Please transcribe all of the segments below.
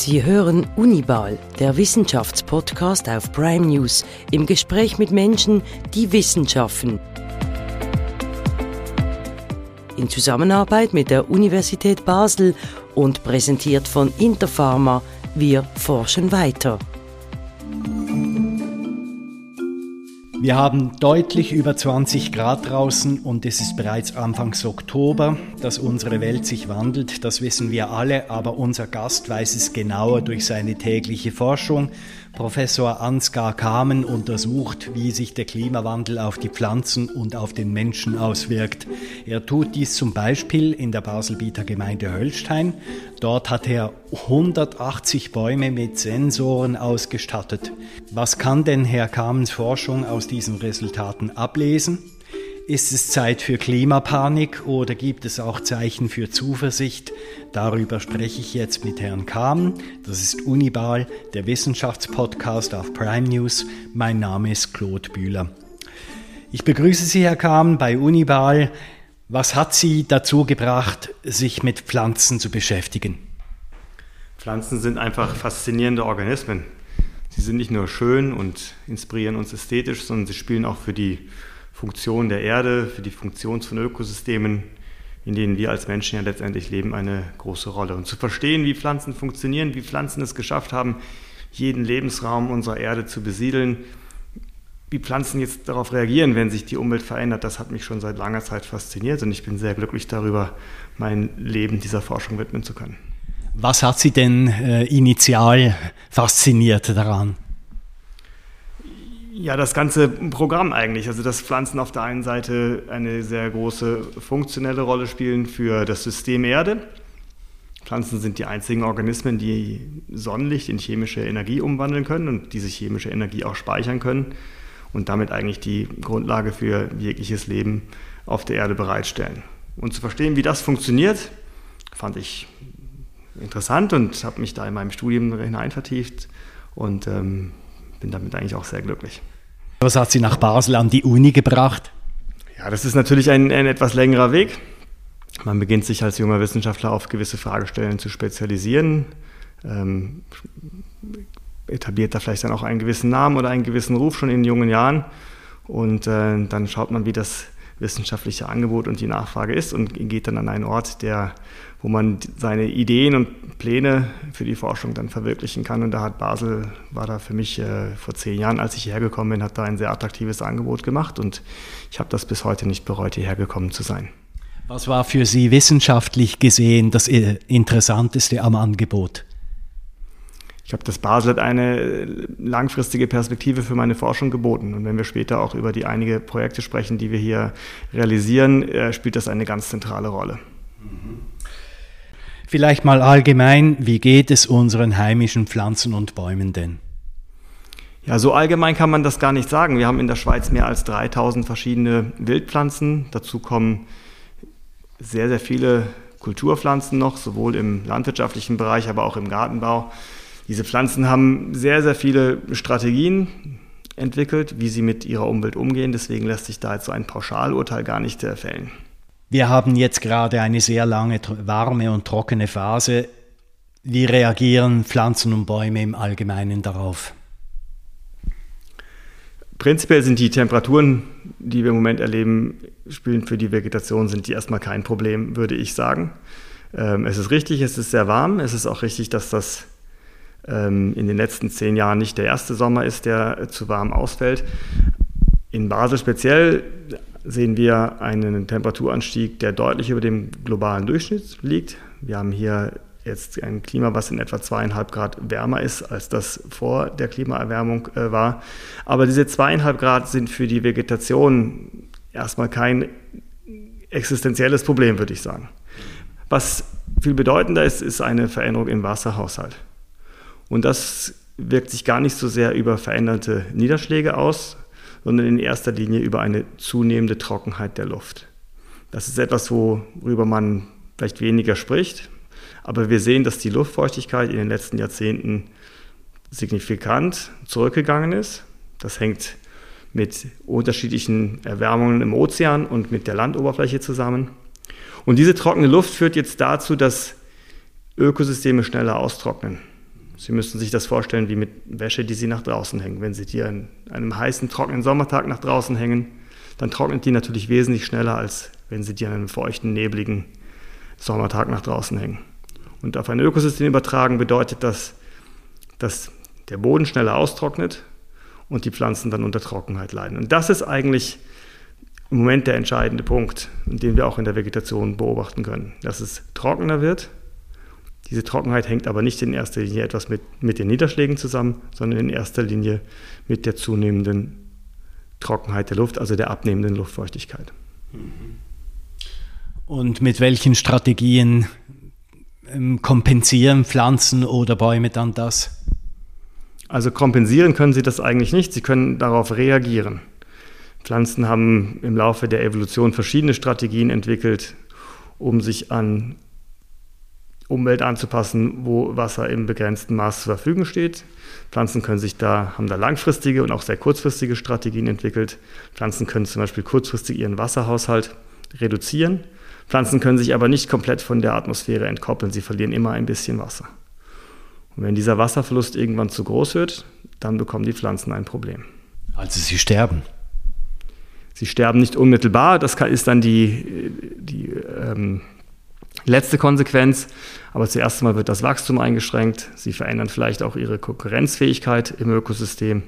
Sie hören Unibal, der Wissenschaftspodcast auf Prime News, im Gespräch mit Menschen, die Wissenschaften. In Zusammenarbeit mit der Universität Basel und präsentiert von Interpharma, wir forschen weiter. Wir haben deutlich über 20 Grad draußen und es ist bereits Anfangs Oktober. Dass unsere Welt sich wandelt, das wissen wir alle, aber unser Gast weiß es genauer durch seine tägliche Forschung. Professor Ansgar Kamen untersucht, wie sich der Klimawandel auf die Pflanzen und auf den Menschen auswirkt. Er tut dies zum Beispiel in der Baselbieter Gemeinde Höllstein. Dort hat er 180 Bäume mit Sensoren ausgestattet. Was kann denn Herr Kamens Forschung aus diesen Resultaten ablesen? Ist es Zeit für Klimapanik oder gibt es auch Zeichen für Zuversicht? Darüber spreche ich jetzt mit Herrn Kahm. Das ist Unibal, der Wissenschaftspodcast auf Prime News. Mein Name ist Claude Bühler. Ich begrüße Sie, Herr Kahm, bei Unibal. Was hat Sie dazu gebracht, sich mit Pflanzen zu beschäftigen? Pflanzen sind einfach faszinierende Organismen. Sie sind nicht nur schön und inspirieren uns ästhetisch, sondern sie spielen auch für die Funktion der Erde, für die Funktion von Ökosystemen, in denen wir als Menschen ja letztendlich leben, eine große Rolle. Und zu verstehen, wie Pflanzen funktionieren, wie Pflanzen es geschafft haben, jeden Lebensraum unserer Erde zu besiedeln, wie Pflanzen jetzt darauf reagieren, wenn sich die Umwelt verändert, das hat mich schon seit langer Zeit fasziniert und ich bin sehr glücklich darüber, mein Leben dieser Forschung widmen zu können. Was hat Sie denn äh, initial fasziniert daran? Ja, das ganze Programm eigentlich. Also, dass Pflanzen auf der einen Seite eine sehr große funktionelle Rolle spielen für das System Erde. Pflanzen sind die einzigen Organismen, die Sonnenlicht in chemische Energie umwandeln können und diese chemische Energie auch speichern können und damit eigentlich die Grundlage für jegliches Leben auf der Erde bereitstellen. Und zu verstehen, wie das funktioniert, fand ich interessant und habe mich da in meinem Studium hinein vertieft und ähm, bin damit eigentlich auch sehr glücklich. Was hat Sie nach Basel an die Uni gebracht? Ja, das ist natürlich ein, ein etwas längerer Weg. Man beginnt sich als junger Wissenschaftler auf gewisse Fragestellen zu spezialisieren, ähm, etabliert da vielleicht dann auch einen gewissen Namen oder einen gewissen Ruf schon in jungen Jahren und äh, dann schaut man, wie das wissenschaftliche Angebot und die Nachfrage ist und geht dann an einen Ort, der, wo man seine Ideen und Pläne für die Forschung dann verwirklichen kann. Und da hat Basel, war da für mich äh, vor zehn Jahren, als ich hierher gekommen bin, hat da ein sehr attraktives Angebot gemacht und ich habe das bis heute nicht bereut, hierher gekommen zu sein. Was war für Sie wissenschaftlich gesehen das Interessanteste am Angebot? Ich glaube, das Basel hat eine langfristige Perspektive für meine Forschung geboten. Und wenn wir später auch über die einige Projekte sprechen, die wir hier realisieren, äh, spielt das eine ganz zentrale Rolle. Vielleicht mal allgemein, wie geht es unseren heimischen Pflanzen und Bäumen denn? Ja, so allgemein kann man das gar nicht sagen. Wir haben in der Schweiz mehr als 3000 verschiedene Wildpflanzen. Dazu kommen sehr, sehr viele Kulturpflanzen noch, sowohl im landwirtschaftlichen Bereich, aber auch im Gartenbau. Diese Pflanzen haben sehr, sehr viele Strategien entwickelt, wie sie mit ihrer Umwelt umgehen. Deswegen lässt sich da jetzt so ein Pauschalurteil gar nicht fällen. Wir haben jetzt gerade eine sehr lange warme und trockene Phase. Wie reagieren Pflanzen und Bäume im Allgemeinen darauf? Prinzipiell sind die Temperaturen, die wir im Moment erleben, spielen für die Vegetation, sind die erstmal kein Problem, würde ich sagen. Ähm, es ist richtig, es ist sehr warm. Es ist auch richtig, dass das ähm, in den letzten zehn Jahren nicht der erste Sommer ist, der zu warm ausfällt. In Basel speziell sehen wir einen Temperaturanstieg, der deutlich über dem globalen Durchschnitt liegt. Wir haben hier jetzt ein Klima, was in etwa zweieinhalb Grad wärmer ist, als das vor der Klimaerwärmung äh, war. Aber diese zweieinhalb Grad sind für die Vegetation erstmal kein existenzielles Problem, würde ich sagen. Was viel bedeutender ist, ist eine Veränderung im Wasserhaushalt. Und das wirkt sich gar nicht so sehr über veränderte Niederschläge aus, sondern in erster Linie über eine zunehmende Trockenheit der Luft. Das ist etwas, worüber man vielleicht weniger spricht, aber wir sehen, dass die Luftfeuchtigkeit in den letzten Jahrzehnten signifikant zurückgegangen ist. Das hängt mit unterschiedlichen Erwärmungen im Ozean und mit der Landoberfläche zusammen. Und diese trockene Luft führt jetzt dazu, dass Ökosysteme schneller austrocknen. Sie müssen sich das vorstellen wie mit Wäsche, die Sie nach draußen hängen. Wenn Sie die an einem heißen, trockenen Sommertag nach draußen hängen, dann trocknet die natürlich wesentlich schneller, als wenn Sie die an einem feuchten, nebligen Sommertag nach draußen hängen. Und auf ein Ökosystem übertragen bedeutet das, dass der Boden schneller austrocknet und die Pflanzen dann unter Trockenheit leiden. Und das ist eigentlich im Moment der entscheidende Punkt, den wir auch in der Vegetation beobachten können, dass es trockener wird. Diese Trockenheit hängt aber nicht in erster Linie etwas mit, mit den Niederschlägen zusammen, sondern in erster Linie mit der zunehmenden Trockenheit der Luft, also der abnehmenden Luftfeuchtigkeit. Und mit welchen Strategien ähm, kompensieren Pflanzen oder Bäume dann das? Also kompensieren können sie das eigentlich nicht, sie können darauf reagieren. Pflanzen haben im Laufe der Evolution verschiedene Strategien entwickelt, um sich an Umwelt anzupassen, wo Wasser im begrenzten Maß zur Verfügung steht. Pflanzen können sich da, haben da langfristige und auch sehr kurzfristige Strategien entwickelt. Pflanzen können zum Beispiel kurzfristig ihren Wasserhaushalt reduzieren. Pflanzen können sich aber nicht komplett von der Atmosphäre entkoppeln. Sie verlieren immer ein bisschen Wasser. Und wenn dieser Wasserverlust irgendwann zu groß wird, dann bekommen die Pflanzen ein Problem. Also sie sterben. Sie sterben nicht unmittelbar, das ist dann die, die ähm, letzte Konsequenz. Aber zuerst einmal wird das Wachstum eingeschränkt. Sie verändern vielleicht auch ihre Konkurrenzfähigkeit im Ökosystem.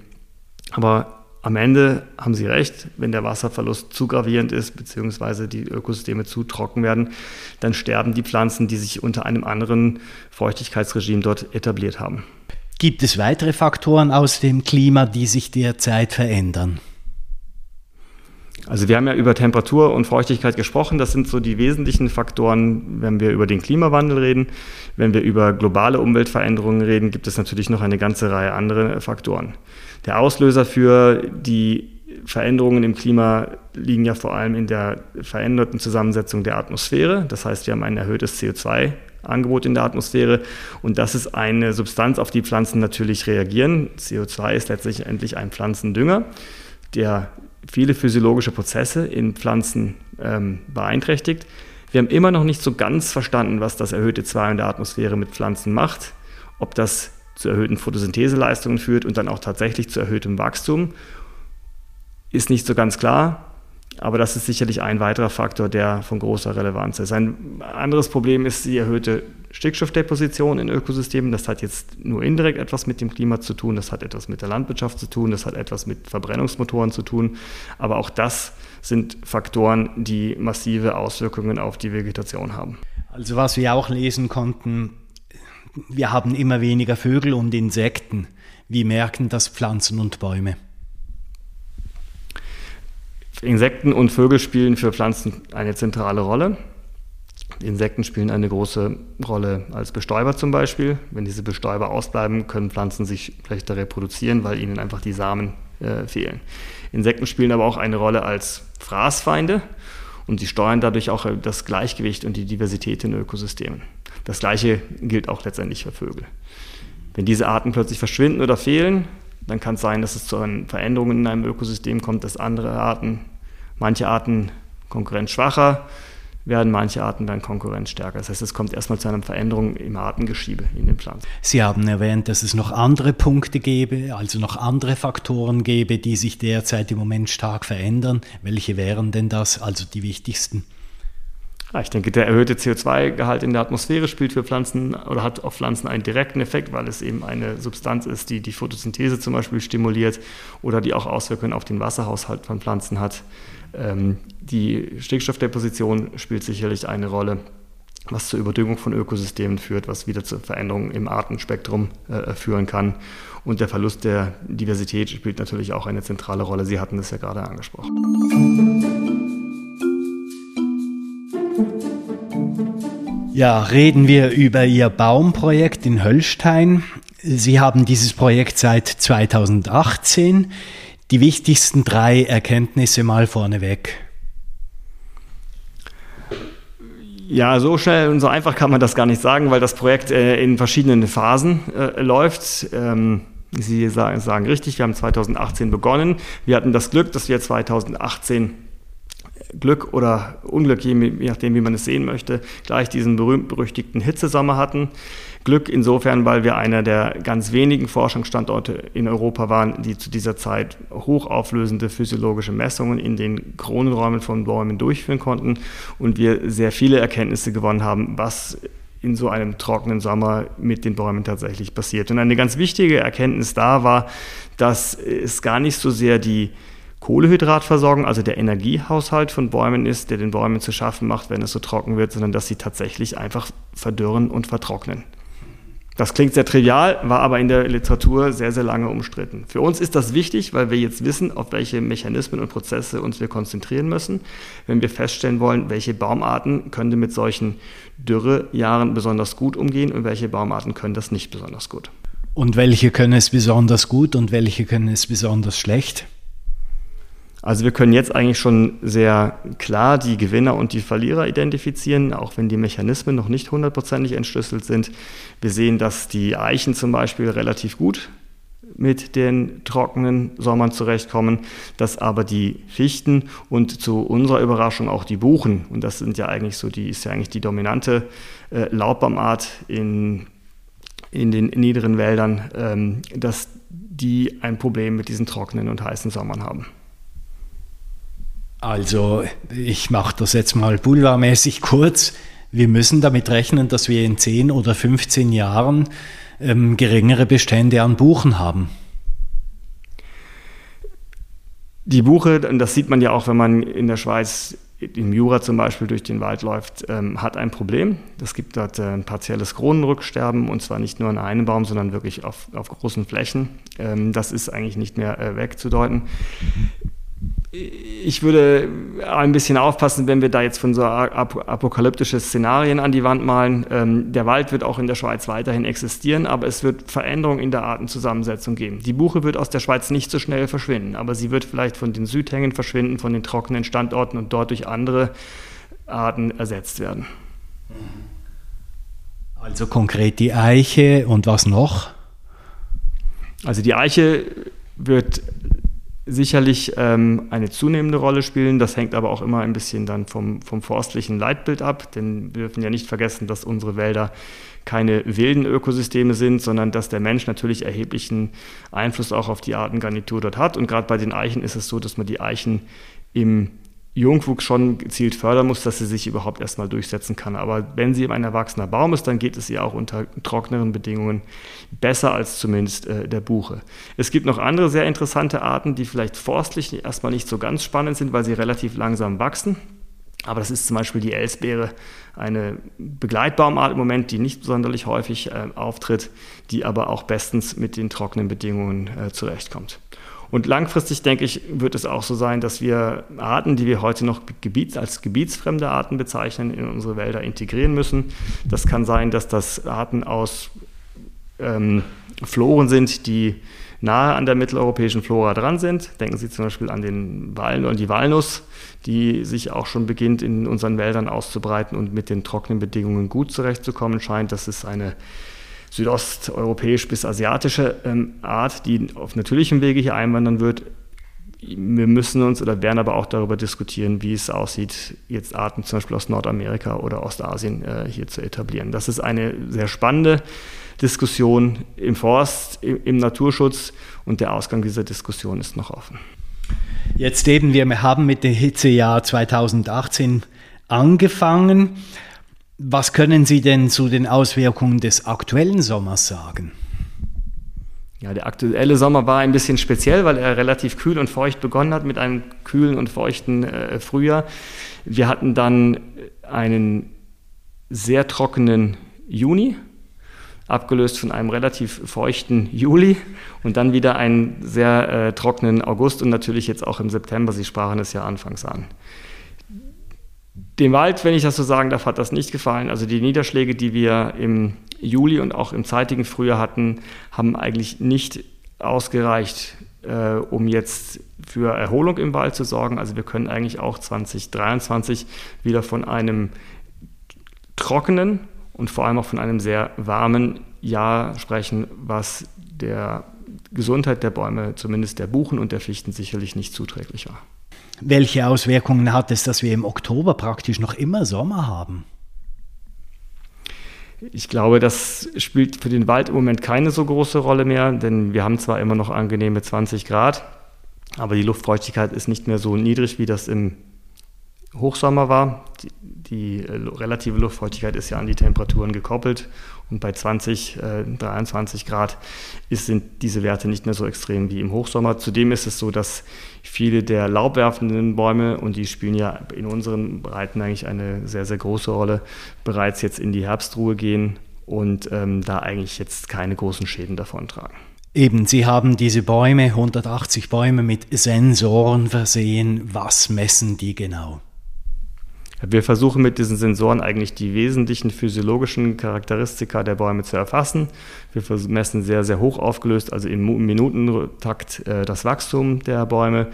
Aber am Ende haben Sie recht, wenn der Wasserverlust zu gravierend ist, beziehungsweise die Ökosysteme zu trocken werden, dann sterben die Pflanzen, die sich unter einem anderen Feuchtigkeitsregime dort etabliert haben. Gibt es weitere Faktoren aus dem Klima, die sich derzeit verändern? Also wir haben ja über Temperatur und Feuchtigkeit gesprochen. Das sind so die wesentlichen Faktoren, wenn wir über den Klimawandel reden. Wenn wir über globale Umweltveränderungen reden, gibt es natürlich noch eine ganze Reihe anderer Faktoren. Der Auslöser für die Veränderungen im Klima liegen ja vor allem in der veränderten Zusammensetzung der Atmosphäre. Das heißt, wir haben ein erhöhtes CO2-Angebot in der Atmosphäre und das ist eine Substanz, auf die Pflanzen natürlich reagieren. CO2 ist letztendlich ein Pflanzendünger, der viele physiologische Prozesse in Pflanzen ähm, beeinträchtigt. Wir haben immer noch nicht so ganz verstanden, was das erhöhte CO2 in der Atmosphäre mit Pflanzen macht, ob das zu erhöhten Photosyntheseleistungen führt und dann auch tatsächlich zu erhöhtem Wachstum, ist nicht so ganz klar. Aber das ist sicherlich ein weiterer Faktor, der von großer Relevanz ist. Ein anderes Problem ist die erhöhte Stickstoffdeposition in Ökosystemen. Das hat jetzt nur indirekt etwas mit dem Klima zu tun, das hat etwas mit der Landwirtschaft zu tun, das hat etwas mit Verbrennungsmotoren zu tun. Aber auch das sind Faktoren, die massive Auswirkungen auf die Vegetation haben. Also was wir auch lesen konnten, wir haben immer weniger Vögel und Insekten. Wie merken das Pflanzen und Bäume? Insekten und Vögel spielen für Pflanzen eine zentrale Rolle. Insekten spielen eine große Rolle als Bestäuber zum Beispiel. Wenn diese Bestäuber ausbleiben, können Pflanzen sich schlechter reproduzieren, weil ihnen einfach die Samen äh, fehlen. Insekten spielen aber auch eine Rolle als Fraßfeinde und sie steuern dadurch auch das Gleichgewicht und die Diversität in Ökosystemen. Das gleiche gilt auch letztendlich für Vögel. Wenn diese Arten plötzlich verschwinden oder fehlen, dann kann es sein, dass es zu Veränderungen in einem Ökosystem kommt, dass andere Arten, manche Arten konkurrenzschwacher werden, manche Arten werden konkurrenzstärker. Das heißt, es kommt erstmal zu einer Veränderung im Artengeschiebe in den Pflanzen. Sie haben erwähnt, dass es noch andere Punkte gäbe, also noch andere Faktoren gäbe, die sich derzeit im Moment stark verändern. Welche wären denn das, also die wichtigsten? Ich denke, der erhöhte CO2-Gehalt in der Atmosphäre spielt für Pflanzen oder hat auf Pflanzen einen direkten Effekt, weil es eben eine Substanz ist, die die Photosynthese zum Beispiel stimuliert oder die auch Auswirkungen auf den Wasserhaushalt von Pflanzen hat. Ähm, die Stickstoffdeposition spielt sicherlich eine Rolle, was zur Überdüngung von Ökosystemen führt, was wieder zu Veränderungen im Artenspektrum äh, führen kann. Und der Verlust der Diversität spielt natürlich auch eine zentrale Rolle. Sie hatten das ja gerade angesprochen. Ja, reden wir über Ihr Baumprojekt in Höllstein. Sie haben dieses Projekt seit 2018. Die wichtigsten drei Erkenntnisse mal vorneweg. Ja, so schnell und so einfach kann man das gar nicht sagen, weil das Projekt äh, in verschiedenen Phasen äh, läuft. Ähm, Sie sagen, sagen, richtig, wir haben 2018 begonnen. Wir hatten das Glück, dass wir 2018 Glück oder Unglück, je, nachdem, wie man es sehen möchte, gleich diesen berühmt-berüchtigten Hitzesommer hatten. Glück insofern, weil wir einer der ganz wenigen Forschungsstandorte in Europa waren, die zu dieser Zeit hochauflösende physiologische Messungen in den Kronenräumen von Bäumen durchführen konnten und wir sehr viele Erkenntnisse gewonnen haben, was in so einem trockenen Sommer mit den Bäumen tatsächlich passiert. Und eine ganz wichtige Erkenntnis da war, dass es gar nicht so sehr die Kohlehydratversorgung, also der Energiehaushalt von Bäumen ist, der den Bäumen zu schaffen macht, wenn es so trocken wird, sondern dass sie tatsächlich einfach verdürren und vertrocknen. Das klingt sehr trivial, war aber in der Literatur sehr, sehr lange umstritten. Für uns ist das wichtig, weil wir jetzt wissen, auf welche Mechanismen und Prozesse uns wir konzentrieren müssen, wenn wir feststellen wollen, welche Baumarten können mit solchen Dürrejahren besonders gut umgehen und welche Baumarten können das nicht besonders gut. Und welche können es besonders gut und welche können es besonders schlecht? Also wir können jetzt eigentlich schon sehr klar die Gewinner und die Verlierer identifizieren, auch wenn die Mechanismen noch nicht hundertprozentig entschlüsselt sind. Wir sehen, dass die Eichen zum Beispiel relativ gut mit den trockenen Sommern zurechtkommen, dass aber die Fichten und zu unserer Überraschung auch die Buchen, und das sind ja eigentlich so, die ist ja eigentlich die dominante äh, Laubbaummart in, in den niederen Wäldern, ähm, dass die ein Problem mit diesen trockenen und heißen Sommern haben. Also ich mache das jetzt mal boulevardmäßig kurz. Wir müssen damit rechnen, dass wir in 10 oder 15 Jahren ähm, geringere Bestände an Buchen haben. Die Buche, das sieht man ja auch, wenn man in der Schweiz, im Jura zum Beispiel, durch den Wald läuft, ähm, hat ein Problem. Es gibt dort äh, ein partielles Kronenrücksterben und zwar nicht nur an einem Baum, sondern wirklich auf, auf großen Flächen. Ähm, das ist eigentlich nicht mehr äh, wegzudeuten ich würde ein bisschen aufpassen, wenn wir da jetzt von so apokalyptische Szenarien an die Wand malen. Ähm, der Wald wird auch in der Schweiz weiterhin existieren, aber es wird Veränderungen in der Artenzusammensetzung geben. Die Buche wird aus der Schweiz nicht so schnell verschwinden, aber sie wird vielleicht von den Südhängen verschwinden, von den trockenen Standorten und dort durch andere Arten ersetzt werden. Also konkret die Eiche und was noch? Also die Eiche wird sicherlich ähm, eine zunehmende Rolle spielen. Das hängt aber auch immer ein bisschen dann vom, vom forstlichen Leitbild ab, denn wir dürfen ja nicht vergessen, dass unsere Wälder keine wilden Ökosysteme sind, sondern dass der Mensch natürlich erheblichen Einfluss auch auf die Artengarnitur dort hat. Und gerade bei den Eichen ist es so, dass man die Eichen im Jungwuchs schon gezielt fördern muss, dass sie sich überhaupt erstmal durchsetzen kann. Aber wenn sie ein erwachsener Baum ist, dann geht es ihr auch unter trockneren Bedingungen besser als zumindest äh, der Buche. Es gibt noch andere sehr interessante Arten, die vielleicht forstlich erstmal nicht so ganz spannend sind, weil sie relativ langsam wachsen. Aber das ist zum Beispiel die Elsbeere, eine Begleitbaumart im Moment, die nicht sonderlich häufig äh, auftritt, die aber auch bestens mit den trockenen Bedingungen äh, zurechtkommt. Und langfristig, denke ich, wird es auch so sein, dass wir Arten, die wir heute noch Gebiets, als gebietsfremde Arten bezeichnen, in unsere Wälder integrieren müssen. Das kann sein, dass das Arten aus ähm, Floren sind, die nahe an der mitteleuropäischen Flora dran sind. Denken Sie zum Beispiel an den Waln und die Walnuss, die sich auch schon beginnt in unseren Wäldern auszubreiten und mit den trockenen Bedingungen gut zurechtzukommen scheint. Das ist eine südosteuropäisch bis asiatische ähm, Art, die auf natürlichem Wege hier einwandern wird. Wir müssen uns oder werden aber auch darüber diskutieren, wie es aussieht, jetzt Arten zum Beispiel aus Nordamerika oder Ostasien äh, hier zu etablieren. Das ist eine sehr spannende Diskussion im Forst, im, im Naturschutz und der Ausgang dieser Diskussion ist noch offen. Jetzt eben, wir haben mit dem Hitzejahr 2018 angefangen. Was können Sie denn zu den Auswirkungen des aktuellen Sommers sagen? Ja, der aktuelle Sommer war ein bisschen speziell, weil er relativ kühl und feucht begonnen hat mit einem kühlen und feuchten äh, Frühjahr. Wir hatten dann einen sehr trockenen Juni, abgelöst von einem relativ feuchten Juli und dann wieder einen sehr äh, trockenen August und natürlich jetzt auch im September. Sie sprachen es ja anfangs an. Dem Wald, wenn ich das so sagen darf, hat das nicht gefallen. Also die Niederschläge, die wir im Juli und auch im zeitigen Frühjahr hatten, haben eigentlich nicht ausgereicht, äh, um jetzt für Erholung im Wald zu sorgen. Also wir können eigentlich auch 2023 wieder von einem trockenen und vor allem auch von einem sehr warmen Jahr sprechen, was der Gesundheit der Bäume, zumindest der Buchen und der Fichten, sicherlich nicht zuträglich war. Welche Auswirkungen hat es, dass wir im Oktober praktisch noch immer Sommer haben? Ich glaube, das spielt für den Wald im Moment keine so große Rolle mehr, denn wir haben zwar immer noch angenehme 20 Grad, aber die Luftfeuchtigkeit ist nicht mehr so niedrig, wie das im Hochsommer war. Die, die äh, relative Luftfeuchtigkeit ist ja an die Temperaturen gekoppelt und bei 20, äh, 23 Grad ist, sind diese Werte nicht mehr so extrem wie im Hochsommer. Zudem ist es so, dass viele der laubwerfenden Bäume, und die spielen ja in unseren Breiten eigentlich eine sehr, sehr große Rolle, bereits jetzt in die Herbstruhe gehen und ähm, da eigentlich jetzt keine großen Schäden davon tragen. Eben, Sie haben diese Bäume, 180 Bäume mit Sensoren versehen. Was messen die genau? Wir versuchen mit diesen Sensoren eigentlich die wesentlichen physiologischen Charakteristika der Bäume zu erfassen. Wir messen sehr, sehr hoch aufgelöst, also im Minutentakt, äh, das Wachstum der Bäume.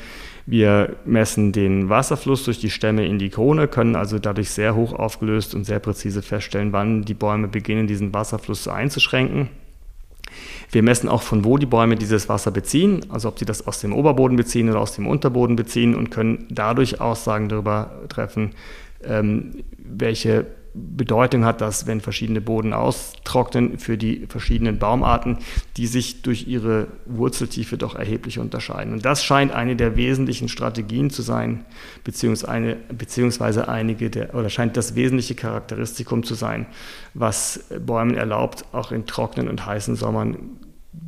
Wir messen den Wasserfluss durch die Stämme in die Krone, können also dadurch sehr hoch aufgelöst und sehr präzise feststellen, wann die Bäume beginnen, diesen Wasserfluss einzuschränken. Wir messen auch, von wo die Bäume dieses Wasser beziehen, also ob sie das aus dem Oberboden beziehen oder aus dem Unterboden beziehen und können dadurch Aussagen darüber treffen, ähm, welche Bedeutung hat das, wenn verschiedene Boden austrocknen für die verschiedenen Baumarten, die sich durch ihre Wurzeltiefe doch erheblich unterscheiden. Und das scheint eine der wesentlichen Strategien zu sein, beziehungsweise, beziehungsweise einige der, oder scheint das wesentliche Charakteristikum zu sein, was Bäumen erlaubt, auch in trockenen und heißen Sommern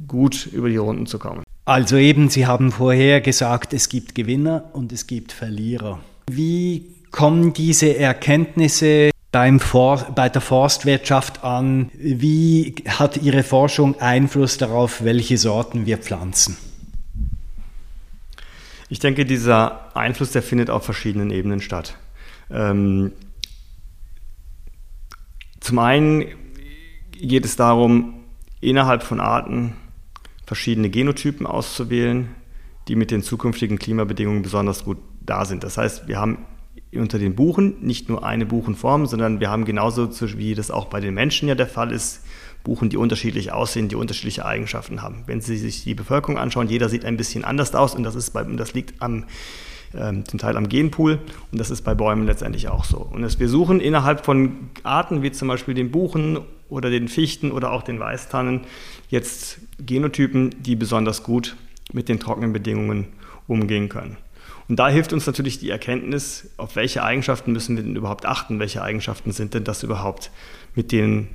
gut über die Runden zu kommen. Also eben, Sie haben vorher gesagt, es gibt Gewinner und es gibt Verlierer. Wie kommen diese Erkenntnisse beim For bei der Forstwirtschaft an? Wie hat Ihre Forschung Einfluss darauf, welche Sorten wir pflanzen? Ich denke, dieser Einfluss, der findet auf verschiedenen Ebenen statt. Ähm, zum einen geht es darum, innerhalb von Arten verschiedene Genotypen auszuwählen, die mit den zukünftigen Klimabedingungen besonders gut da sind. Das heißt, wir haben unter den Buchen nicht nur eine Buchenform, sondern wir haben genauso, wie das auch bei den Menschen ja der Fall ist, Buchen, die unterschiedlich aussehen, die unterschiedliche Eigenschaften haben. Wenn Sie sich die Bevölkerung anschauen, jeder sieht ein bisschen anders aus und das, ist bei, das liegt am, ähm, zum Teil am Genpool und das ist bei Bäumen letztendlich auch so. Und das, wir suchen innerhalb von Arten wie zum Beispiel den Buchen oder den Fichten oder auch den Weißtannen jetzt Genotypen, die besonders gut mit den trockenen Bedingungen umgehen können. Und da hilft uns natürlich die Erkenntnis, auf welche Eigenschaften müssen wir denn überhaupt achten, welche Eigenschaften sind denn das überhaupt, mit denen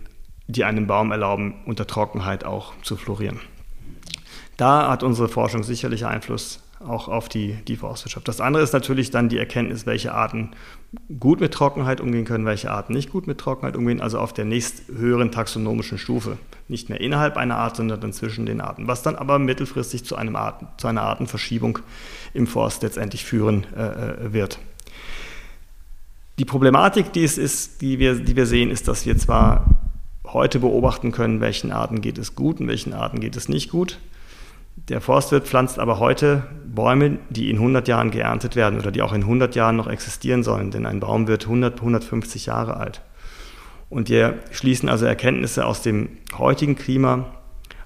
die einem Baum erlauben, unter Trockenheit auch zu florieren. Da hat unsere Forschung sicherlich Einfluss auch auf die, die Forstwirtschaft. Das andere ist natürlich dann die Erkenntnis, welche Arten gut mit Trockenheit umgehen können, welche Arten nicht gut mit Trockenheit umgehen, also auf der nächsthöheren taxonomischen Stufe. Nicht mehr innerhalb einer Art, sondern dann zwischen den Arten, was dann aber mittelfristig zu, einem Arten, zu einer Artenverschiebung im Forst letztendlich führen äh, äh, wird. Die Problematik, die es ist, die wir, die wir sehen, ist, dass wir zwar heute beobachten können, welchen Arten geht es gut und welchen Arten geht es nicht gut. Der Forstwirt pflanzt aber heute Bäume, die in 100 Jahren geerntet werden oder die auch in 100 Jahren noch existieren sollen, denn ein Baum wird 100, 150 Jahre alt. Und wir schließen also Erkenntnisse aus dem heutigen Klima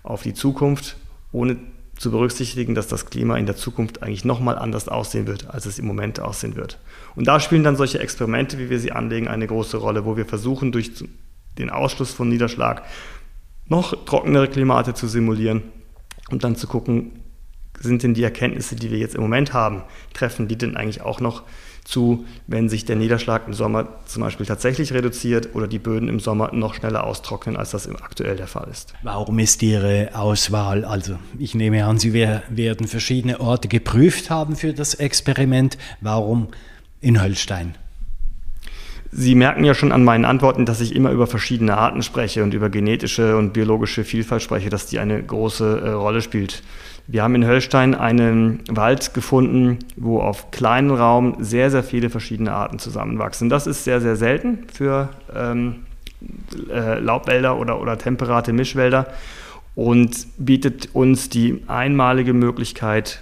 auf die Zukunft, ohne zu berücksichtigen, dass das Klima in der Zukunft eigentlich nochmal anders aussehen wird, als es im Moment aussehen wird. Und da spielen dann solche Experimente, wie wir sie anlegen, eine große Rolle, wo wir versuchen, durch den Ausschluss von Niederschlag noch trockenere Klimate zu simulieren und dann zu gucken, sind denn die Erkenntnisse, die wir jetzt im Moment haben, treffen die denn eigentlich auch noch zu, wenn sich der Niederschlag im Sommer zum Beispiel tatsächlich reduziert oder die Böden im Sommer noch schneller austrocknen, als das aktuell der Fall ist. Warum ist Ihre Auswahl? Also ich nehme an, Sie werden verschiedene Orte geprüft haben für das Experiment. Warum in Höllstein? Sie merken ja schon an meinen Antworten, dass ich immer über verschiedene Arten spreche und über genetische und biologische Vielfalt spreche, dass die eine große äh, Rolle spielt. Wir haben in Höllstein einen Wald gefunden, wo auf kleinem Raum sehr, sehr viele verschiedene Arten zusammenwachsen. Das ist sehr, sehr selten für ähm, äh, Laubwälder oder, oder temperate Mischwälder und bietet uns die einmalige Möglichkeit,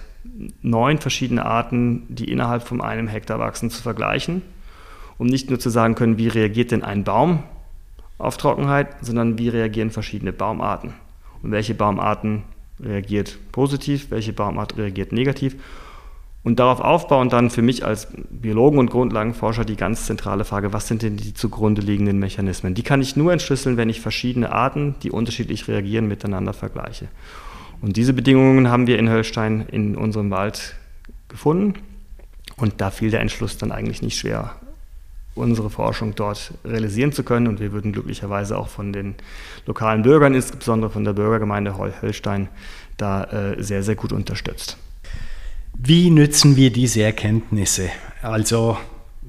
neun verschiedene Arten, die innerhalb von einem Hektar wachsen, zu vergleichen, um nicht nur zu sagen können, wie reagiert denn ein Baum auf Trockenheit, sondern wie reagieren verschiedene Baumarten und welche Baumarten reagiert positiv, welche Baumart reagiert negativ Und darauf aufbauen dann für mich als Biologen und Grundlagenforscher die ganz zentrale Frage, was sind denn die zugrunde liegenden Mechanismen? Die kann ich nur entschlüsseln, wenn ich verschiedene Arten, die unterschiedlich reagieren, miteinander vergleiche. Und diese Bedingungen haben wir in Höllstein in unserem Wald gefunden. Und da fiel der Entschluss dann eigentlich nicht schwer, unsere Forschung dort realisieren zu können. Und wir würden glücklicherweise auch von den lokalen Bürgern, insbesondere von der Bürgergemeinde Höllstein, da äh, sehr, sehr gut unterstützt. Wie nützen wir diese Erkenntnisse? Also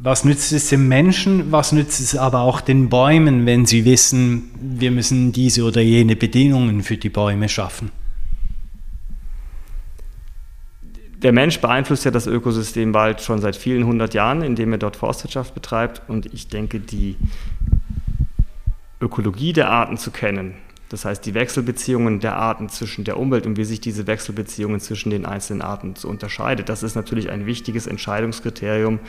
was nützt es dem Menschen, was nützt es aber auch den Bäumen, wenn sie wissen, wir müssen diese oder jene Bedingungen für die Bäume schaffen? Der Mensch beeinflusst ja das Ökosystem Wald schon seit vielen hundert Jahren, indem er dort Forstwirtschaft betreibt. Und ich denke, die Ökologie der Arten zu kennen, das heißt, die Wechselbeziehungen der Arten zwischen der Umwelt und wie sich diese Wechselbeziehungen zwischen den einzelnen Arten so unterscheidet, das ist natürlich ein wichtiges Entscheidungskriterium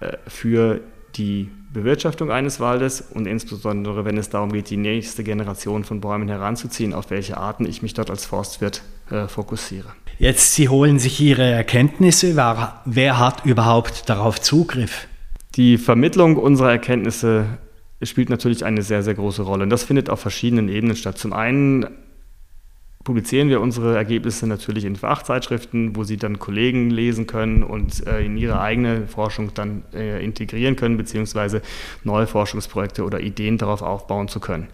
äh, für die Bewirtschaftung eines Waldes und insbesondere, wenn es darum geht, die nächste Generation von Bäumen heranzuziehen, auf welche Arten ich mich dort als Forstwirt äh, fokussiere. Jetzt, Sie holen sich Ihre Erkenntnisse. Wer, wer hat überhaupt darauf Zugriff? Die Vermittlung unserer Erkenntnisse spielt natürlich eine sehr, sehr große Rolle. Und das findet auf verschiedenen Ebenen statt. Zum einen publizieren wir unsere Ergebnisse natürlich in Fachzeitschriften, wo sie dann Kollegen lesen können und äh, in ihre eigene Forschung dann äh, integrieren können, beziehungsweise neue Forschungsprojekte oder Ideen darauf aufbauen zu können.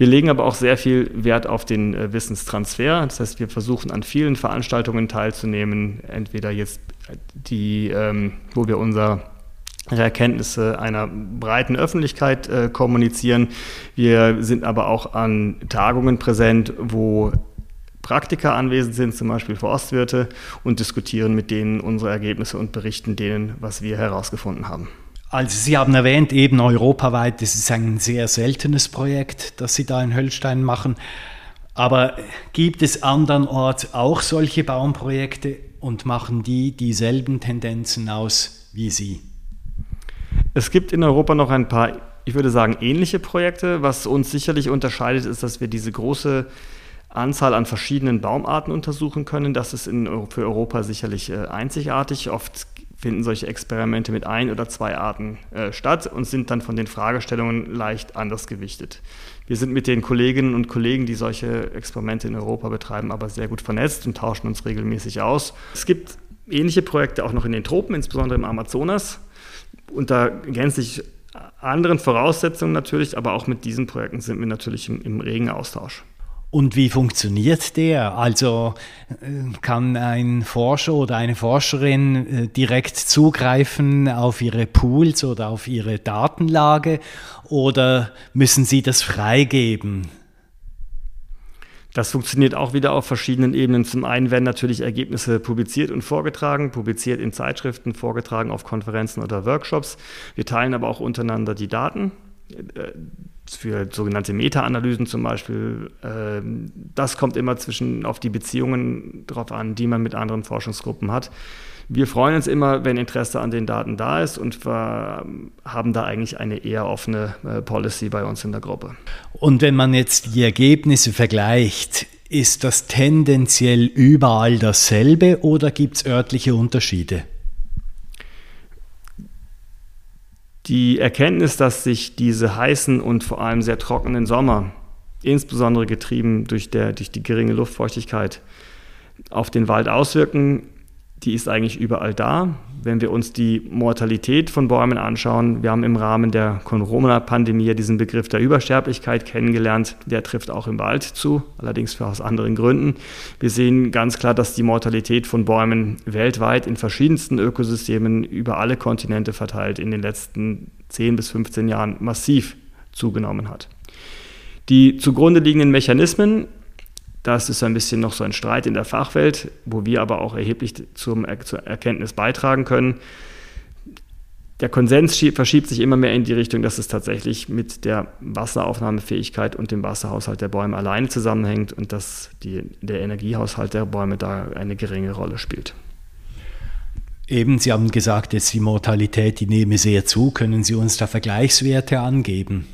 Wir legen aber auch sehr viel Wert auf den äh, Wissenstransfer. Das heißt, wir versuchen an vielen Veranstaltungen teilzunehmen, entweder jetzt die, ähm, wo wir unser Erkenntnisse einer breiten Öffentlichkeit äh, kommunizieren. Wir sind aber auch an Tagungen präsent, wo Praktiker anwesend sind, zum Beispiel Forstwirte, und diskutieren mit denen unsere Ergebnisse und berichten denen, was wir herausgefunden haben. Also Sie haben erwähnt, eben europaweit, das ist ein sehr seltenes Projekt, das Sie da in Höllstein machen. Aber gibt es andernorts auch solche Baumprojekte und machen die dieselben Tendenzen aus wie Sie? Es gibt in Europa noch ein paar, ich würde sagen, ähnliche Projekte. Was uns sicherlich unterscheidet, ist, dass wir diese große Anzahl an verschiedenen Baumarten untersuchen können. Das ist in, für Europa sicherlich äh, einzigartig. Oft finden solche Experimente mit ein oder zwei Arten äh, statt und sind dann von den Fragestellungen leicht anders gewichtet. Wir sind mit den Kolleginnen und Kollegen, die solche Experimente in Europa betreiben, aber sehr gut vernetzt und tauschen uns regelmäßig aus. Es gibt ähnliche Projekte auch noch in den Tropen, insbesondere im Amazonas unter gänzlich anderen Voraussetzungen natürlich, aber auch mit diesen Projekten sind wir natürlich im, im regen Austausch. Und wie funktioniert der? Also äh, kann ein Forscher oder eine Forscherin äh, direkt zugreifen auf ihre Pools oder auf ihre Datenlage oder müssen Sie das freigeben? Das funktioniert auch wieder auf verschiedenen Ebenen. Zum einen werden natürlich Ergebnisse publiziert und vorgetragen, publiziert in Zeitschriften, vorgetragen auf Konferenzen oder Workshops. Wir teilen aber auch untereinander die Daten für sogenannte Meta-Analysen zum Beispiel. Ähm, das kommt immer zwischen auf die Beziehungen drauf an, die man mit anderen Forschungsgruppen hat. Wir freuen uns immer, wenn Interesse an den Daten da ist und wir haben da eigentlich eine eher offene äh, Policy bei uns in der Gruppe. Und wenn man jetzt die Ergebnisse vergleicht, ist das tendenziell überall dasselbe oder gibt es örtliche Unterschiede? Die Erkenntnis, dass sich diese heißen und vor allem sehr trockenen Sommer, insbesondere getrieben durch, der, durch die geringe Luftfeuchtigkeit, auf den Wald auswirken, die ist eigentlich überall da. Wenn wir uns die Mortalität von Bäumen anschauen, wir haben im Rahmen der Corona-Pandemie diesen Begriff der Übersterblichkeit kennengelernt. Der trifft auch im Wald zu, allerdings für aus anderen Gründen. Wir sehen ganz klar, dass die Mortalität von Bäumen weltweit in verschiedensten Ökosystemen über alle Kontinente verteilt in den letzten 10 bis 15 Jahren massiv zugenommen hat. Die zugrunde liegenden Mechanismen das ist ein bisschen noch so ein Streit in der Fachwelt, wo wir aber auch erheblich zum, zur Erkenntnis beitragen können. Der Konsens verschiebt sich immer mehr in die Richtung, dass es tatsächlich mit der Wasseraufnahmefähigkeit und dem Wasserhaushalt der Bäume alleine zusammenhängt und dass die, der Energiehaushalt der Bäume da eine geringe Rolle spielt. Eben, Sie haben gesagt, jetzt die Mortalität, die nehme sehr zu. Können Sie uns da Vergleichswerte angeben?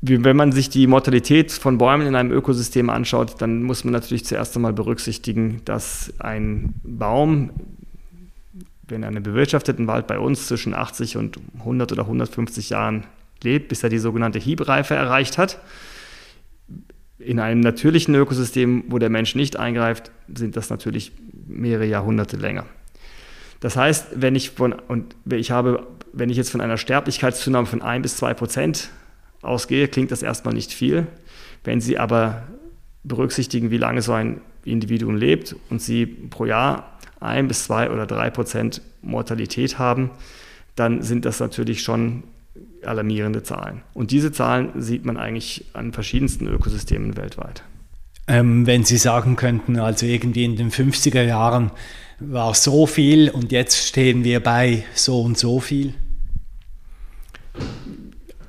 Wenn man sich die Mortalität von Bäumen in einem Ökosystem anschaut, dann muss man natürlich zuerst einmal berücksichtigen, dass ein Baum, wenn er in einem bewirtschafteten Wald bei uns zwischen 80 und 100 oder 150 Jahren lebt, bis er die sogenannte Hiebreife erreicht hat, in einem natürlichen Ökosystem, wo der Mensch nicht eingreift, sind das natürlich mehrere Jahrhunderte länger. Das heißt, wenn ich von, und ich habe, wenn ich jetzt von einer Sterblichkeitszunahme von 1 bis 2 Prozent ausgehe, klingt das erstmal nicht viel. Wenn Sie aber berücksichtigen, wie lange so ein Individuum lebt und Sie pro Jahr ein bis zwei oder drei Prozent Mortalität haben, dann sind das natürlich schon alarmierende Zahlen. Und diese Zahlen sieht man eigentlich an verschiedensten Ökosystemen weltweit. Ähm, wenn Sie sagen könnten, also irgendwie in den 50er Jahren war so viel und jetzt stehen wir bei so und so viel?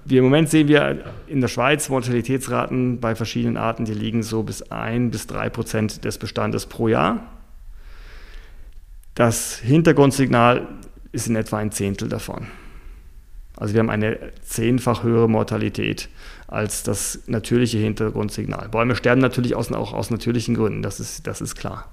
Wir Im Moment sehen wir in der Schweiz Mortalitätsraten bei verschiedenen Arten, die liegen so bis 1 bis 3 Prozent des Bestandes pro Jahr. Das Hintergrundsignal ist in etwa ein Zehntel davon. Also wir haben eine zehnfach höhere Mortalität als das natürliche Hintergrundsignal. Bäume sterben natürlich aus, auch aus natürlichen Gründen, das ist, das ist klar.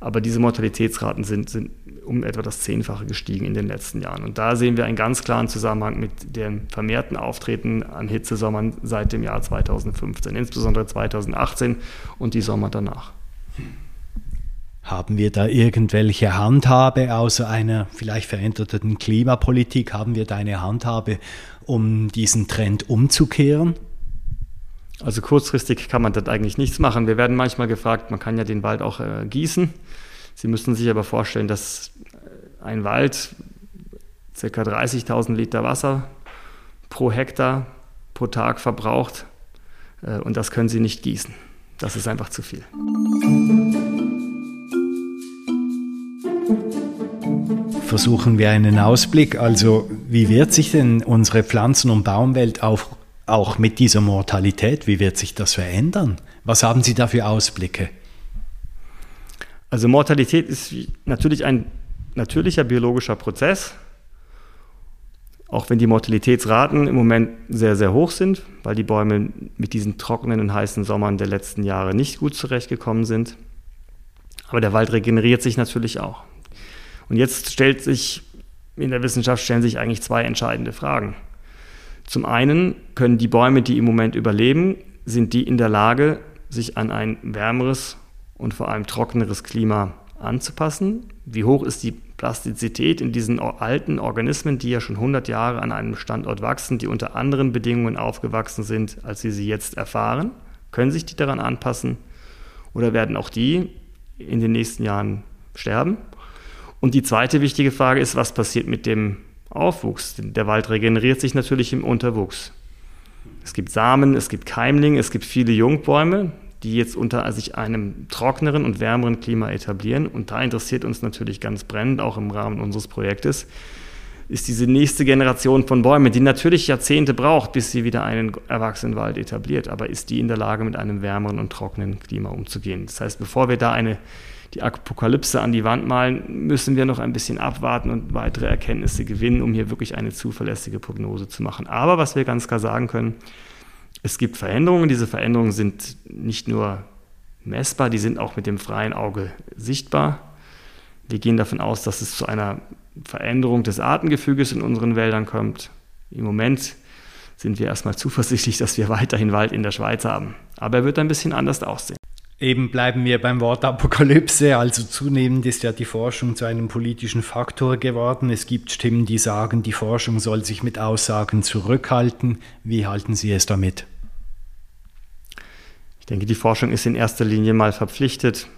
Aber diese Mortalitätsraten sind, sind um etwa das Zehnfache gestiegen in den letzten Jahren. Und da sehen wir einen ganz klaren Zusammenhang mit dem vermehrten Auftreten an Hitzesommern seit dem Jahr 2015, insbesondere 2018 und die Sommer danach. Haben wir da irgendwelche Handhabe außer einer vielleicht veränderten Klimapolitik? Haben wir da eine Handhabe, um diesen Trend umzukehren? Also kurzfristig kann man das eigentlich nichts machen. Wir werden manchmal gefragt, man kann ja den Wald auch äh, gießen. Sie müssen sich aber vorstellen, dass äh, ein Wald ca. 30.000 Liter Wasser pro Hektar pro Tag verbraucht äh, und das können Sie nicht gießen. Das ist einfach zu viel. Versuchen wir einen Ausblick. Also wie wird sich denn unsere Pflanzen- und Baumwelt auch, auch mit dieser Mortalität, wie wird sich das verändern? Was haben Sie da für Ausblicke? Also Mortalität ist natürlich ein natürlicher biologischer Prozess, auch wenn die Mortalitätsraten im Moment sehr, sehr hoch sind, weil die Bäume mit diesen trockenen und heißen Sommern der letzten Jahre nicht gut zurechtgekommen sind. Aber der Wald regeneriert sich natürlich auch. Und jetzt stellt sich in der Wissenschaft stellen sich eigentlich zwei entscheidende Fragen. Zum einen können die Bäume, die im Moment überleben, sind die in der Lage, sich an ein wärmeres und vor allem trockeneres Klima anzupassen? Wie hoch ist die Plastizität in diesen alten Organismen, die ja schon 100 Jahre an einem Standort wachsen, die unter anderen Bedingungen aufgewachsen sind, als sie sie jetzt erfahren? Können sich die daran anpassen? Oder werden auch die in den nächsten Jahren sterben? Und die zweite wichtige Frage ist, was passiert mit dem Aufwuchs? Der Wald regeneriert sich natürlich im Unterwuchs. Es gibt Samen, es gibt Keimlinge, es gibt viele Jungbäume, die jetzt unter sich einem trockeneren und wärmeren Klima etablieren. Und da interessiert uns natürlich ganz brennend, auch im Rahmen unseres Projektes, ist diese nächste Generation von Bäumen, die natürlich Jahrzehnte braucht, bis sie wieder einen erwachsenen Wald etabliert, aber ist die in der Lage, mit einem wärmeren und trockenen Klima umzugehen. Das heißt, bevor wir da eine die Apokalypse an die Wand malen, müssen wir noch ein bisschen abwarten und weitere Erkenntnisse gewinnen, um hier wirklich eine zuverlässige Prognose zu machen. Aber was wir ganz klar sagen können, es gibt Veränderungen. Diese Veränderungen sind nicht nur messbar, die sind auch mit dem freien Auge sichtbar. Wir gehen davon aus, dass es zu einer Veränderung des Artengefüges in unseren Wäldern kommt. Im Moment sind wir erstmal zuversichtlich, dass wir weiterhin Wald in der Schweiz haben. Aber er wird ein bisschen anders aussehen. Eben bleiben wir beim Wort Apokalypse. Also zunehmend ist ja die Forschung zu einem politischen Faktor geworden. Es gibt Stimmen, die sagen, die Forschung soll sich mit Aussagen zurückhalten. Wie halten Sie es damit? Ich denke, die Forschung ist in erster Linie mal verpflichtet,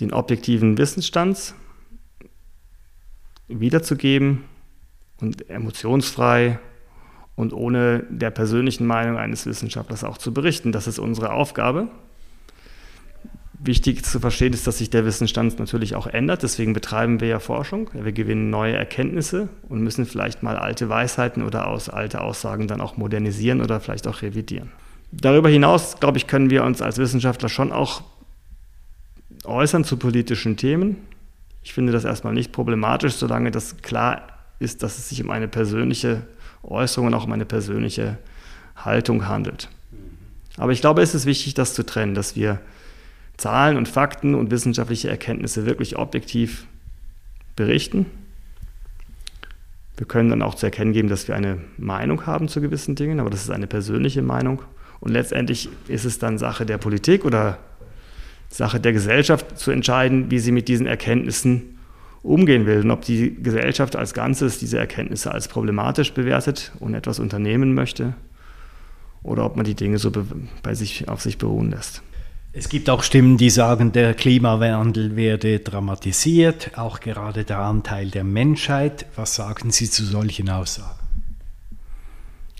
den objektiven Wissensstand wiederzugeben und emotionsfrei und ohne der persönlichen Meinung eines Wissenschaftlers auch zu berichten. Das ist unsere Aufgabe. Wichtig zu verstehen ist, dass sich der Wissensstand natürlich auch ändert. Deswegen betreiben wir ja Forschung. Wir gewinnen neue Erkenntnisse und müssen vielleicht mal alte Weisheiten oder aus alte Aussagen dann auch modernisieren oder vielleicht auch revidieren. Darüber hinaus, glaube ich, können wir uns als Wissenschaftler schon auch äußern zu politischen Themen. Ich finde das erstmal nicht problematisch, solange das klar ist, dass es sich um eine persönliche Äußerung und auch um eine persönliche Haltung handelt. Aber ich glaube, es ist wichtig, das zu trennen, dass wir Zahlen und Fakten und wissenschaftliche Erkenntnisse wirklich objektiv berichten. Wir können dann auch zu erkennen geben, dass wir eine Meinung haben zu gewissen Dingen, aber das ist eine persönliche Meinung. Und letztendlich ist es dann Sache der Politik oder Sache der Gesellschaft zu entscheiden, wie sie mit diesen Erkenntnissen umgehen will und ob die Gesellschaft als Ganzes diese Erkenntnisse als problematisch bewertet und etwas unternehmen möchte oder ob man die Dinge so bei sich auf sich beruhen lässt. Es gibt auch Stimmen, die sagen, der Klimawandel werde dramatisiert, auch gerade der Anteil der Menschheit. Was sagen Sie zu solchen Aussagen?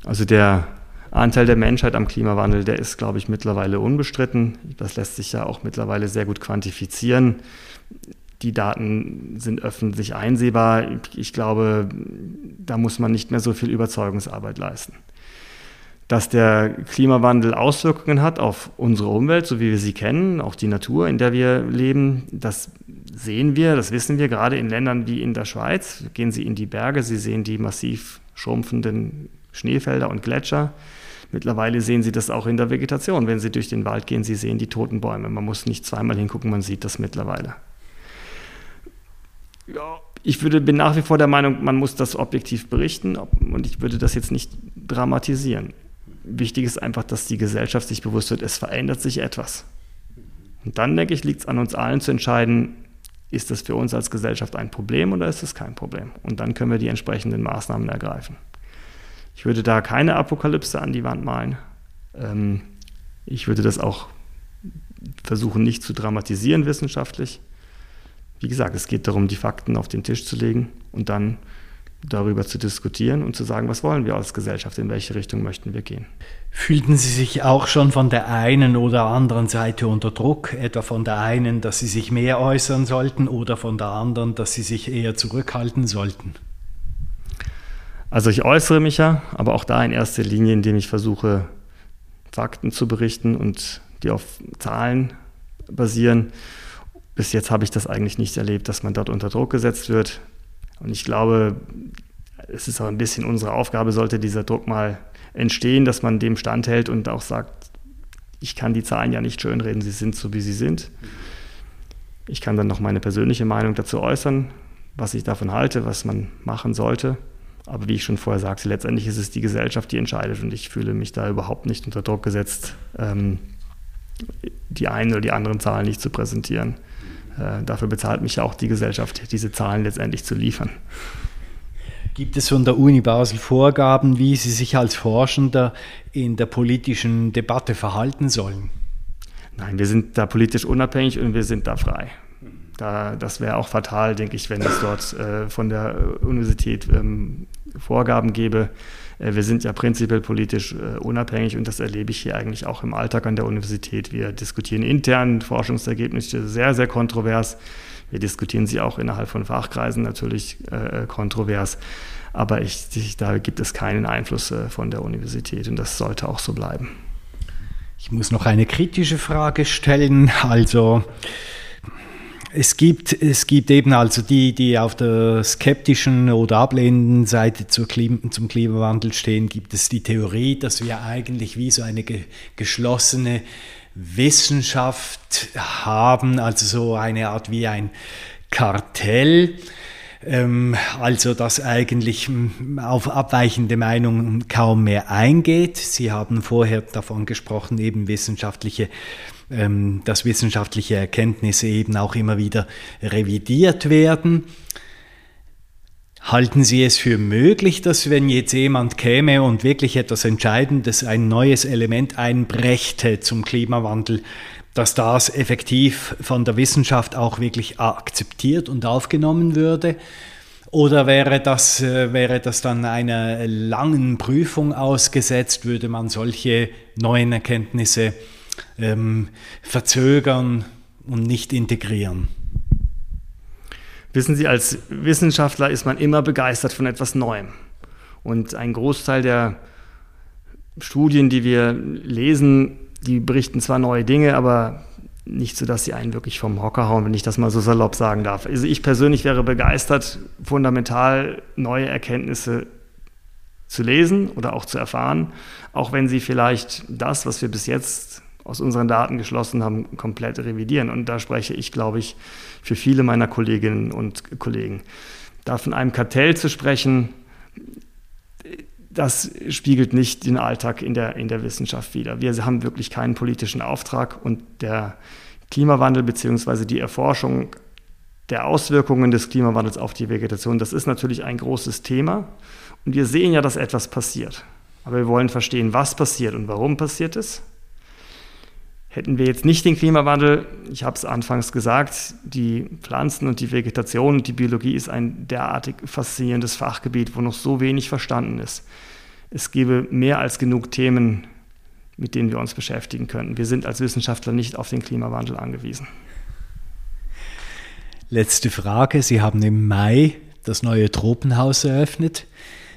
Also der Anteil der Menschheit am Klimawandel, der ist, glaube ich, mittlerweile unbestritten. Das lässt sich ja auch mittlerweile sehr gut quantifizieren. Die Daten sind öffentlich einsehbar. Ich glaube, da muss man nicht mehr so viel Überzeugungsarbeit leisten dass der Klimawandel Auswirkungen hat auf unsere Umwelt, so wie wir sie kennen, auch die Natur, in der wir leben. Das sehen wir, das wissen wir gerade in Ländern wie in der Schweiz. Gehen Sie in die Berge, Sie sehen die massiv schrumpfenden Schneefelder und Gletscher. Mittlerweile sehen Sie das auch in der Vegetation. Wenn Sie durch den Wald gehen, Sie sehen die toten Bäume. Man muss nicht zweimal hingucken, man sieht das mittlerweile. Ja, ich würde, bin nach wie vor der Meinung, man muss das objektiv berichten und ich würde das jetzt nicht dramatisieren. Wichtig ist einfach, dass die Gesellschaft sich bewusst wird, es verändert sich etwas. Und dann, denke ich, liegt es an uns allen zu entscheiden, ist das für uns als Gesellschaft ein Problem oder ist es kein Problem? Und dann können wir die entsprechenden Maßnahmen ergreifen. Ich würde da keine Apokalypse an die Wand malen. Ähm, ich würde das auch versuchen, nicht zu dramatisieren wissenschaftlich. Wie gesagt, es geht darum, die Fakten auf den Tisch zu legen und dann darüber zu diskutieren und zu sagen, was wollen wir als Gesellschaft, in welche Richtung möchten wir gehen. Fühlten Sie sich auch schon von der einen oder anderen Seite unter Druck, etwa von der einen, dass Sie sich mehr äußern sollten oder von der anderen, dass Sie sich eher zurückhalten sollten? Also ich äußere mich ja, aber auch da in erster Linie, indem ich versuche, Fakten zu berichten und die auf Zahlen basieren. Bis jetzt habe ich das eigentlich nicht erlebt, dass man dort unter Druck gesetzt wird. Und ich glaube, es ist auch ein bisschen unsere Aufgabe, sollte dieser Druck mal entstehen, dass man dem standhält und auch sagt, ich kann die Zahlen ja nicht schönreden, sie sind so, wie sie sind. Ich kann dann noch meine persönliche Meinung dazu äußern, was ich davon halte, was man machen sollte. Aber wie ich schon vorher sagte, letztendlich ist es die Gesellschaft, die entscheidet und ich fühle mich da überhaupt nicht unter Druck gesetzt, ähm, die einen oder die anderen Zahlen nicht zu präsentieren. Äh, dafür bezahlt mich ja auch die Gesellschaft, diese Zahlen letztendlich zu liefern. Gibt es von der Uni Basel Vorgaben, wie Sie sich als Forschender in der politischen Debatte verhalten sollen? Nein, wir sind da politisch unabhängig und wir sind da frei. Da, das wäre auch fatal, denke ich, wenn es dort äh, von der Universität ähm, Vorgaben gäbe. Äh, wir sind ja prinzipiell politisch äh, unabhängig und das erlebe ich hier eigentlich auch im Alltag an der Universität. Wir diskutieren intern Forschungsergebnisse sehr, sehr kontrovers. Wir diskutieren sie auch innerhalb von Fachkreisen natürlich äh, kontrovers. Aber ich, ich, da gibt es keinen Einfluss von der Universität und das sollte auch so bleiben. Ich muss noch eine kritische Frage stellen. Also es gibt, es gibt eben also die, die auf der skeptischen oder ablehnenden Seite Klima, zum Klimawandel stehen, gibt es die Theorie, dass wir eigentlich wie so eine ge geschlossene Wissenschaft haben, also so eine Art wie ein Kartell, also dass eigentlich auf abweichende Meinungen kaum mehr eingeht. Sie haben vorher davon gesprochen, eben wissenschaftliche ähm, dass wissenschaftliche Erkenntnisse eben auch immer wieder revidiert werden. Halten Sie es für möglich, dass wenn jetzt jemand käme und wirklich etwas Entscheidendes, ein neues Element einbrächte zum Klimawandel, dass das effektiv von der Wissenschaft auch wirklich akzeptiert und aufgenommen würde? Oder wäre das, äh, wäre das dann einer langen Prüfung ausgesetzt? Würde man solche neuen Erkenntnisse ähm, verzögern und nicht integrieren. Wissen Sie, als Wissenschaftler ist man immer begeistert von etwas Neuem. Und ein Großteil der Studien, die wir lesen, die berichten zwar neue Dinge, aber nicht so, dass sie einen wirklich vom Hocker hauen, wenn ich das mal so salopp sagen darf. Also ich persönlich wäre begeistert, fundamental neue Erkenntnisse zu lesen oder auch zu erfahren, auch wenn sie vielleicht das, was wir bis jetzt aus unseren Daten geschlossen haben, komplett revidieren. Und da spreche ich, glaube ich, für viele meiner Kolleginnen und Kollegen. Da von einem Kartell zu sprechen, das spiegelt nicht den Alltag in der, in der Wissenschaft wider. Wir haben wirklich keinen politischen Auftrag und der Klimawandel bzw. die Erforschung der Auswirkungen des Klimawandels auf die Vegetation, das ist natürlich ein großes Thema. Und wir sehen ja, dass etwas passiert. Aber wir wollen verstehen, was passiert und warum passiert es. Hätten wir jetzt nicht den Klimawandel, ich habe es anfangs gesagt, die Pflanzen und die Vegetation und die Biologie ist ein derartig faszinierendes Fachgebiet, wo noch so wenig verstanden ist. Es gäbe mehr als genug Themen, mit denen wir uns beschäftigen könnten. Wir sind als Wissenschaftler nicht auf den Klimawandel angewiesen. Letzte Frage. Sie haben im Mai das neue Tropenhaus eröffnet.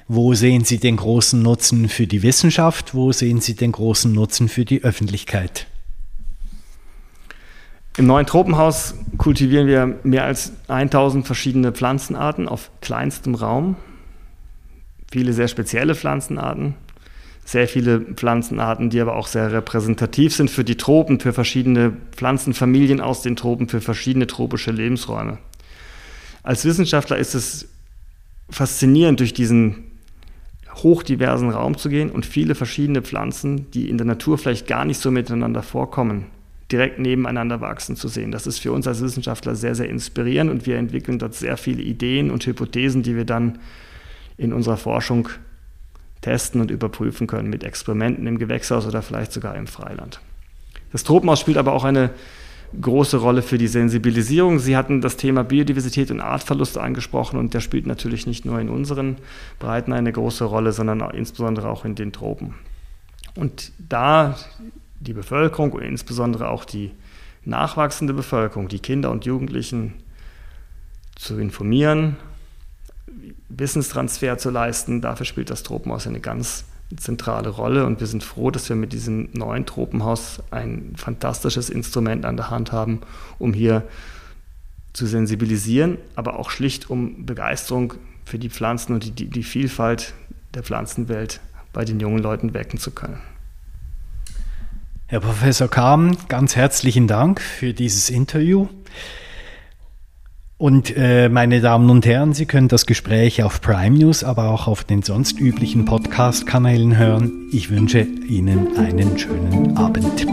Wo sehen Sie den großen Nutzen für die Wissenschaft? Wo sehen Sie den großen Nutzen für die Öffentlichkeit? Im neuen Tropenhaus kultivieren wir mehr als 1000 verschiedene Pflanzenarten auf kleinstem Raum. Viele sehr spezielle Pflanzenarten. Sehr viele Pflanzenarten, die aber auch sehr repräsentativ sind für die Tropen, für verschiedene Pflanzenfamilien aus den Tropen, für verschiedene tropische Lebensräume. Als Wissenschaftler ist es faszinierend, durch diesen hochdiversen Raum zu gehen und viele verschiedene Pflanzen, die in der Natur vielleicht gar nicht so miteinander vorkommen, direkt nebeneinander wachsen zu sehen. Das ist für uns als Wissenschaftler sehr, sehr inspirierend und wir entwickeln dort sehr viele Ideen und Hypothesen, die wir dann in unserer Forschung testen und überprüfen können mit Experimenten im Gewächshaus oder vielleicht sogar im Freiland. Das Tropenhaus spielt aber auch eine große Rolle für die Sensibilisierung. Sie hatten das Thema Biodiversität und Artverlust angesprochen und der spielt natürlich nicht nur in unseren Breiten eine große Rolle, sondern auch insbesondere auch in den Tropen. Und da die Bevölkerung und insbesondere auch die nachwachsende Bevölkerung, die Kinder und Jugendlichen zu informieren, Wissenstransfer zu leisten, dafür spielt das Tropenhaus eine ganz zentrale Rolle und wir sind froh, dass wir mit diesem neuen Tropenhaus ein fantastisches Instrument an der Hand haben, um hier zu sensibilisieren, aber auch schlicht um Begeisterung für die Pflanzen und die, die Vielfalt der Pflanzenwelt bei den jungen Leuten wecken zu können. Herr Professor Kahm, ganz herzlichen Dank für dieses Interview. Und äh, meine Damen und Herren, Sie können das Gespräch auf Prime News, aber auch auf den sonst üblichen Podcast-Kanälen hören. Ich wünsche Ihnen einen schönen Abend.